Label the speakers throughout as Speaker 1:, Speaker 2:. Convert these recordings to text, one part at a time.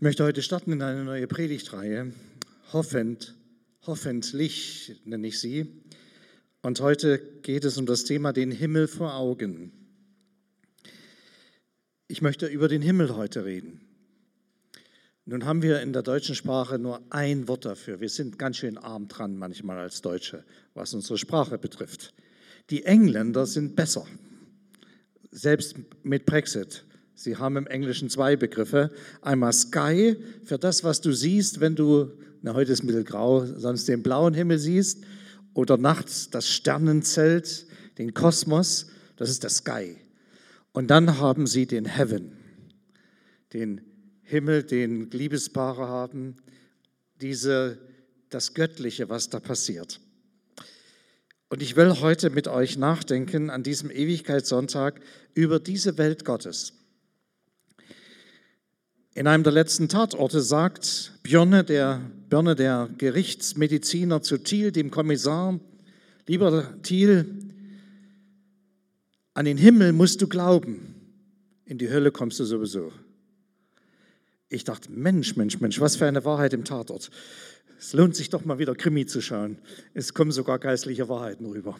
Speaker 1: Ich möchte heute starten in eine neue Predigtreihe. Hoffend, hoffentlich nenne ich sie. Und heute geht es um das Thema den Himmel vor Augen. Ich möchte über den Himmel heute reden. Nun haben wir in der deutschen Sprache nur ein Wort dafür. Wir sind ganz schön arm dran manchmal als Deutsche, was unsere Sprache betrifft. Die Engländer sind besser, selbst mit Brexit. Sie haben im Englischen zwei Begriffe. Einmal Sky für das, was du siehst, wenn du, na heute ist mittelgrau, sonst den blauen Himmel siehst. Oder nachts das Sternenzelt, den Kosmos, das ist der Sky. Und dann haben sie den Heaven, den Himmel, den Liebespaare haben, diese, das Göttliche, was da passiert. Und ich will heute mit euch nachdenken an diesem Ewigkeitssonntag über diese Welt Gottes. In einem der letzten Tatorte sagt Björne, der, Björne, der Gerichtsmediziner zu Thiel, dem Kommissar, lieber Thiel, an den Himmel musst du glauben, in die Hölle kommst du sowieso. Ich dachte, Mensch, Mensch, Mensch, was für eine Wahrheit im Tatort. Es lohnt sich doch mal wieder Krimi zu schauen. Es kommen sogar geistliche Wahrheiten rüber.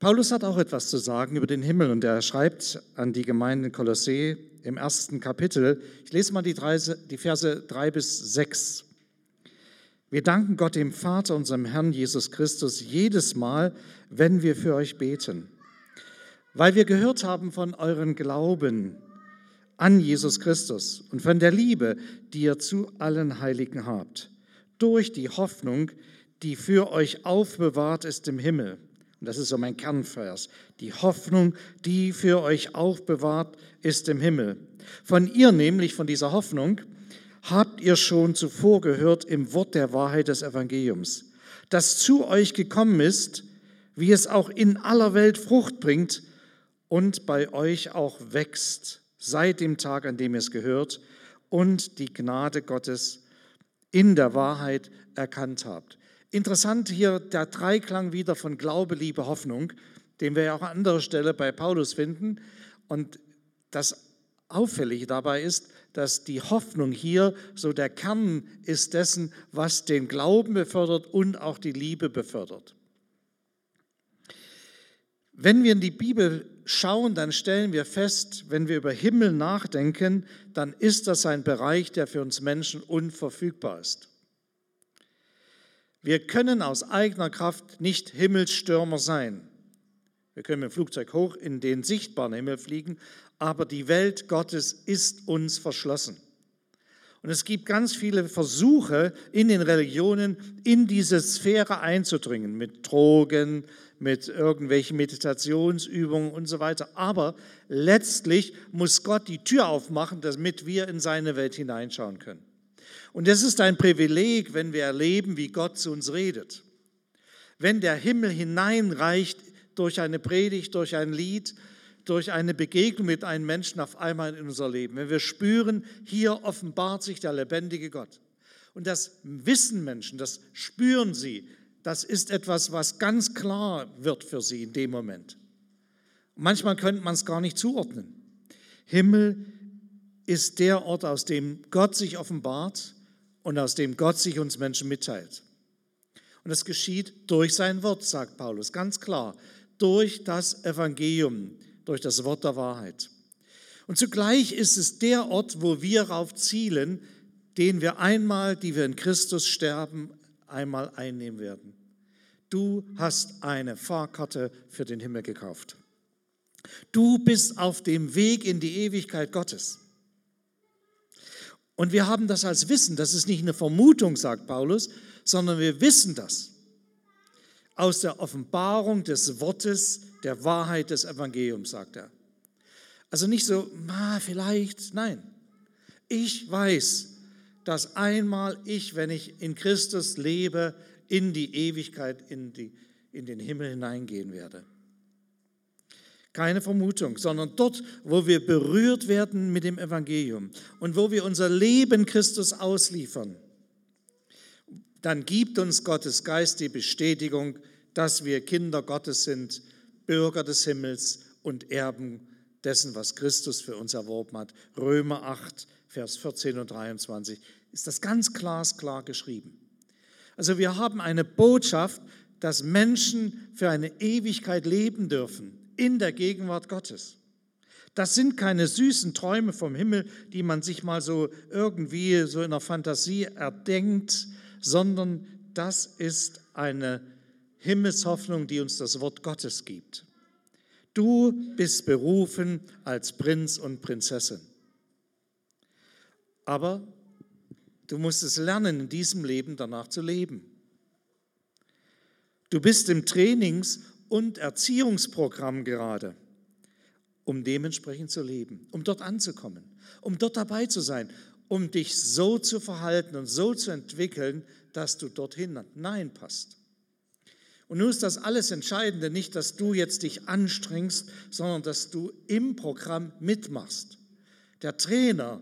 Speaker 1: Paulus hat auch etwas zu sagen über den Himmel und er schreibt an die Gemeinde Kolossee im ersten Kapitel. Ich lese mal die, drei, die Verse 3 bis 6. Wir danken Gott, dem Vater, unserem Herrn Jesus Christus, jedes Mal, wenn wir für euch beten, weil wir gehört haben von euren Glauben an Jesus Christus und von der Liebe, die ihr zu allen Heiligen habt, durch die Hoffnung, die für euch aufbewahrt ist im Himmel und das ist so mein Kernvers. Die Hoffnung, die für euch aufbewahrt ist im Himmel. Von ihr nämlich, von dieser Hoffnung, habt ihr schon zuvor gehört im Wort der Wahrheit des Evangeliums, das zu euch gekommen ist, wie es auch in aller Welt Frucht bringt und bei euch auch wächst, seit dem Tag, an dem ihr es gehört und die Gnade Gottes in der Wahrheit erkannt habt. Interessant hier der Dreiklang wieder von Glaube, Liebe, Hoffnung, den wir ja auch an anderer Stelle bei Paulus finden. Und das Auffällige dabei ist, dass die Hoffnung hier so der Kern ist dessen, was den Glauben befördert und auch die Liebe befördert. Wenn wir in die Bibel schauen, dann stellen wir fest, wenn wir über Himmel nachdenken, dann ist das ein Bereich, der für uns Menschen unverfügbar ist. Wir können aus eigener Kraft nicht Himmelsstürmer sein. Wir können mit dem Flugzeug hoch in den sichtbaren Himmel fliegen, aber die Welt Gottes ist uns verschlossen. Und es gibt ganz viele Versuche in den Religionen, in diese Sphäre einzudringen, mit Drogen, mit irgendwelchen Meditationsübungen und so weiter. Aber letztlich muss Gott die Tür aufmachen, damit wir in seine Welt hineinschauen können. Und es ist ein Privileg, wenn wir erleben, wie Gott zu uns redet. Wenn der Himmel hineinreicht durch eine Predigt, durch ein Lied, durch eine Begegnung mit einem Menschen auf einmal in unser Leben. Wenn wir spüren, hier offenbart sich der lebendige Gott. Und das wissen Menschen, das spüren sie, das ist etwas, was ganz klar wird für sie in dem Moment. Manchmal könnte man es gar nicht zuordnen. Himmel ist der Ort, aus dem Gott sich offenbart und aus dem Gott sich uns Menschen mitteilt. Und das geschieht durch sein Wort, sagt Paulus, ganz klar, durch das Evangelium, durch das Wort der Wahrheit. Und zugleich ist es der Ort, wo wir darauf zielen, den wir einmal, die wir in Christus sterben, einmal einnehmen werden. Du hast eine Fahrkarte für den Himmel gekauft. Du bist auf dem Weg in die Ewigkeit Gottes. Und wir haben das als Wissen. Das ist nicht eine Vermutung, sagt Paulus, sondern wir wissen das aus der Offenbarung des Wortes der Wahrheit des Evangeliums, sagt er. Also nicht so, na, vielleicht, nein. Ich weiß, dass einmal ich, wenn ich in Christus lebe, in die Ewigkeit, in, die, in den Himmel hineingehen werde. Keine Vermutung, sondern dort, wo wir berührt werden mit dem Evangelium und wo wir unser Leben Christus ausliefern, dann gibt uns Gottes Geist die Bestätigung, dass wir Kinder Gottes sind, Bürger des Himmels und Erben dessen, was Christus für uns erworben hat. Römer 8, Vers 14 und 23 ist das ganz glasklar geschrieben. Also wir haben eine Botschaft, dass Menschen für eine Ewigkeit leben dürfen in der Gegenwart Gottes. Das sind keine süßen Träume vom Himmel, die man sich mal so irgendwie so in der Fantasie erdenkt, sondern das ist eine Himmelshoffnung, die uns das Wort Gottes gibt. Du bist berufen als Prinz und Prinzessin. Aber du musst es lernen, in diesem Leben danach zu leben. Du bist im Trainings- und Erziehungsprogramm gerade, um dementsprechend zu leben, um dort anzukommen, um dort dabei zu sein, um dich so zu verhalten und so zu entwickeln, dass du dorthin hineinpasst. Und nun ist das alles Entscheidende nicht, dass du jetzt dich anstrengst, sondern dass du im Programm mitmachst. Der Trainer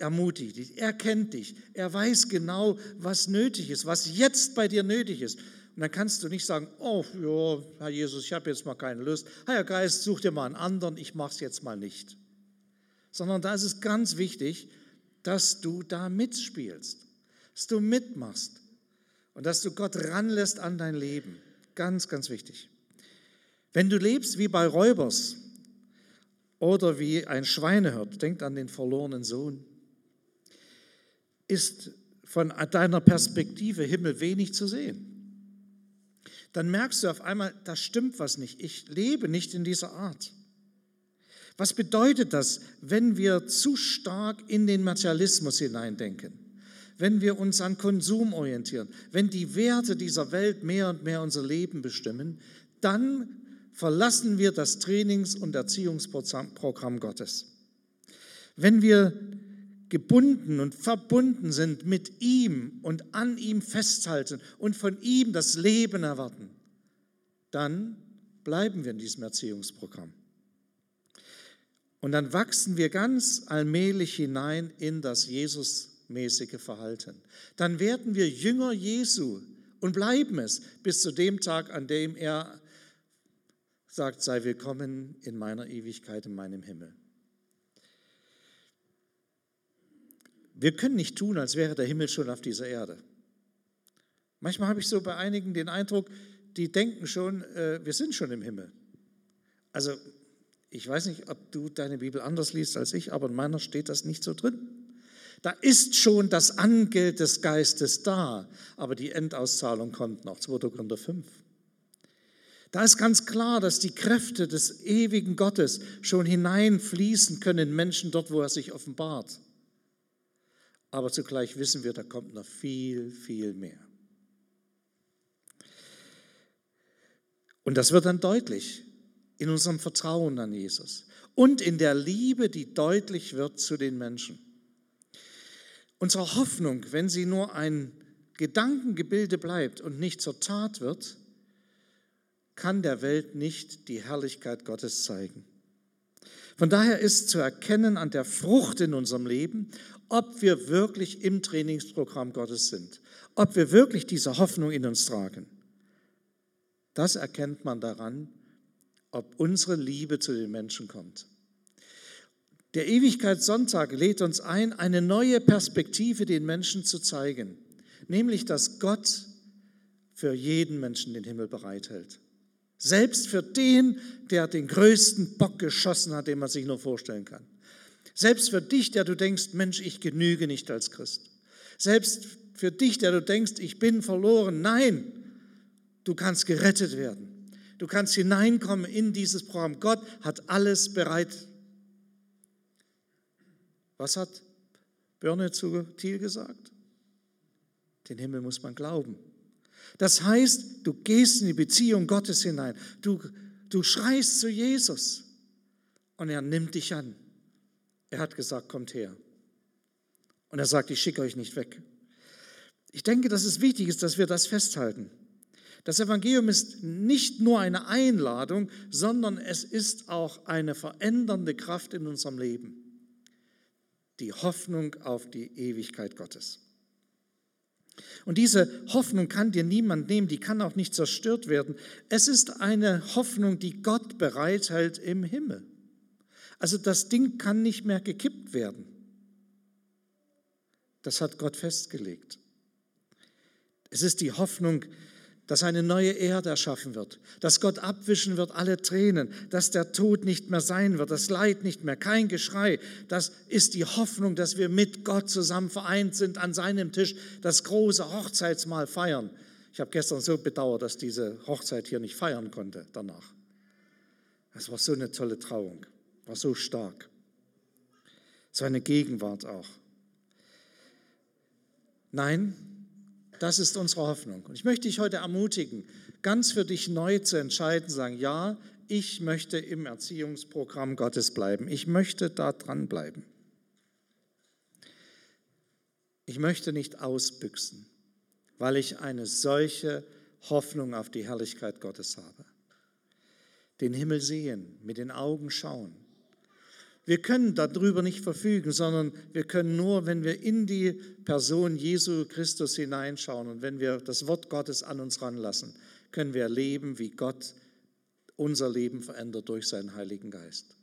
Speaker 1: ermutigt dich, er kennt dich, er weiß genau, was nötig ist, was jetzt bei dir nötig ist. Und dann kannst du nicht sagen, oh ja, Herr Jesus, ich habe jetzt mal keine Lust. Herr Geist, such dir mal einen anderen, ich mache es jetzt mal nicht. Sondern da ist es ganz wichtig, dass du da mitspielst, dass du mitmachst und dass du Gott ranlässt an dein Leben. Ganz, ganz wichtig. Wenn du lebst wie bei Räubers oder wie ein Schweinehirt, denkt an den verlorenen Sohn, ist von deiner Perspektive Himmel wenig zu sehen. Dann merkst du auf einmal, da stimmt was nicht. Ich lebe nicht in dieser Art. Was bedeutet das, wenn wir zu stark in den Materialismus hineindenken? Wenn wir uns an Konsum orientieren, wenn die Werte dieser Welt mehr und mehr unser Leben bestimmen, dann verlassen wir das Trainings- und Erziehungsprogramm Gottes. Wenn wir gebunden und verbunden sind mit ihm und an ihm festhalten und von ihm das Leben erwarten, dann bleiben wir in diesem Erziehungsprogramm. Und dann wachsen wir ganz allmählich hinein in das Jesusmäßige Verhalten. Dann werden wir Jünger Jesu und bleiben es bis zu dem Tag, an dem er sagt, sei willkommen in meiner Ewigkeit, in meinem Himmel. Wir können nicht tun, als wäre der Himmel schon auf dieser Erde. Manchmal habe ich so bei einigen den Eindruck, die denken schon, äh, wir sind schon im Himmel. Also ich weiß nicht, ob du deine Bibel anders liest als ich, aber in meiner steht das nicht so drin. Da ist schon das Angeld des Geistes da, aber die Endauszahlung kommt noch, 2. Korinther 5. Da ist ganz klar, dass die Kräfte des ewigen Gottes schon hineinfließen können in Menschen dort, wo er sich offenbart. Aber zugleich wissen wir, da kommt noch viel, viel mehr. Und das wird dann deutlich in unserem Vertrauen an Jesus und in der Liebe, die deutlich wird zu den Menschen. Unsere Hoffnung, wenn sie nur ein Gedankengebilde bleibt und nicht zur Tat wird, kann der Welt nicht die Herrlichkeit Gottes zeigen. Von daher ist zu erkennen an der Frucht in unserem Leben, ob wir wirklich im Trainingsprogramm Gottes sind, ob wir wirklich diese Hoffnung in uns tragen. Das erkennt man daran, ob unsere Liebe zu den Menschen kommt. Der Ewigkeitssonntag lädt uns ein, eine neue Perspektive den Menschen zu zeigen, nämlich dass Gott für jeden Menschen den Himmel bereithält. Selbst für den, der den größten Bock geschossen hat, den man sich nur vorstellen kann. Selbst für dich, der du denkst, Mensch, ich genüge nicht als Christ. Selbst für dich, der du denkst, ich bin verloren. Nein, du kannst gerettet werden. Du kannst hineinkommen in dieses Programm. Gott hat alles bereit. Was hat Birne zu Thiel gesagt? Den Himmel muss man glauben. Das heißt, du gehst in die Beziehung Gottes hinein. Du, du schreist zu Jesus und er nimmt dich an. Er hat gesagt, kommt her. Und er sagt, ich schicke euch nicht weg. Ich denke, dass es wichtig ist, dass wir das festhalten. Das Evangelium ist nicht nur eine Einladung, sondern es ist auch eine verändernde Kraft in unserem Leben. Die Hoffnung auf die Ewigkeit Gottes. Und diese Hoffnung kann dir niemand nehmen, die kann auch nicht zerstört werden. Es ist eine Hoffnung, die Gott bereithält im Himmel. Also das Ding kann nicht mehr gekippt werden. Das hat Gott festgelegt. Es ist die Hoffnung, dass eine neue Erde erschaffen wird, dass Gott abwischen wird alle Tränen, dass der Tod nicht mehr sein wird, das Leid nicht mehr, kein Geschrei. Das ist die Hoffnung, dass wir mit Gott zusammen vereint sind an seinem Tisch, das große Hochzeitsmahl feiern. Ich habe gestern so bedauert, dass diese Hochzeit hier nicht feiern konnte danach. Es war so eine tolle Trauung, war so stark. So eine Gegenwart auch. Nein, das ist unsere Hoffnung. Und ich möchte dich heute ermutigen, ganz für dich neu zu entscheiden, sagen, ja, ich möchte im Erziehungsprogramm Gottes bleiben. Ich möchte da dranbleiben. Ich möchte nicht ausbüchsen, weil ich eine solche Hoffnung auf die Herrlichkeit Gottes habe. Den Himmel sehen, mit den Augen schauen, wir können darüber nicht verfügen, sondern wir können nur, wenn wir in die Person Jesu Christus hineinschauen und wenn wir das Wort Gottes an uns ranlassen, können wir erleben, wie Gott unser Leben verändert durch seinen Heiligen Geist.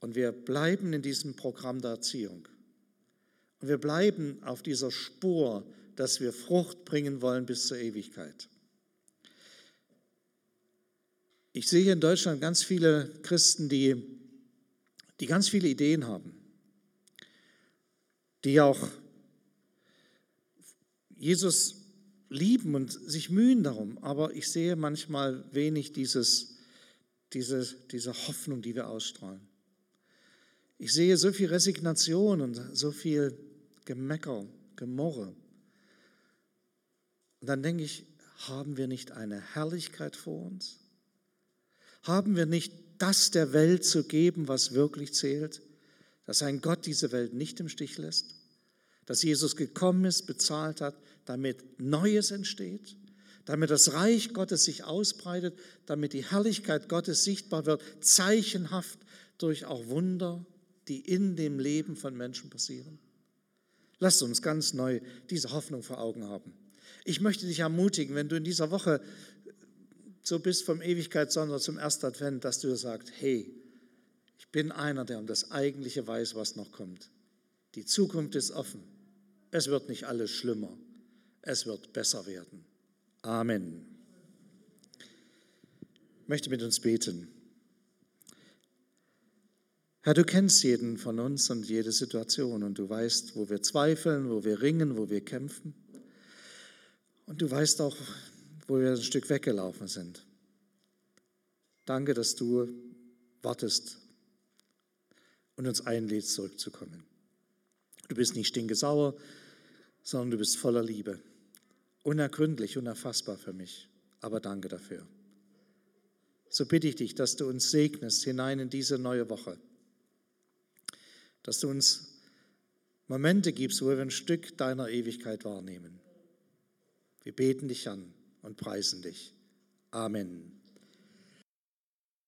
Speaker 1: Und wir bleiben in diesem Programm der Erziehung. Und wir bleiben auf dieser Spur, dass wir Frucht bringen wollen bis zur Ewigkeit. Ich sehe in Deutschland ganz viele Christen, die die ganz viele Ideen haben, die auch Jesus lieben und sich mühen darum, aber ich sehe manchmal wenig dieses, diese, diese Hoffnung, die wir ausstrahlen. Ich sehe so viel Resignation und so viel Gemecker, Gemorre. Und dann denke ich, haben wir nicht eine Herrlichkeit vor uns? Haben wir nicht das der Welt zu geben, was wirklich zählt, dass ein Gott diese Welt nicht im Stich lässt, dass Jesus gekommen ist, bezahlt hat, damit Neues entsteht, damit das Reich Gottes sich ausbreitet, damit die Herrlichkeit Gottes sichtbar wird, zeichenhaft durch auch Wunder, die in dem Leben von Menschen passieren. Lasst uns ganz neu diese Hoffnung vor Augen haben. Ich möchte dich ermutigen, wenn du in dieser Woche so bist vom Ewigkeitssonder zum ersten Advent, dass du sagst, hey, ich bin einer, der um das Eigentliche weiß, was noch kommt. Die Zukunft ist offen. Es wird nicht alles schlimmer. Es wird besser werden. Amen. Ich möchte mit uns beten. Herr, du kennst jeden von uns und jede Situation und du weißt, wo wir zweifeln, wo wir ringen, wo wir kämpfen. Und du weißt auch, wo wir ein Stück weggelaufen sind. Danke, dass du wartest und uns einlädst, zurückzukommen. Du bist nicht stinkesauer, sondern du bist voller Liebe. Unergründlich, unerfassbar für mich, aber danke dafür. So bitte ich dich, dass du uns segnest hinein in diese neue Woche, dass du uns Momente gibst, wo wir ein Stück deiner Ewigkeit wahrnehmen. Wir beten dich an und preisen dich. Amen.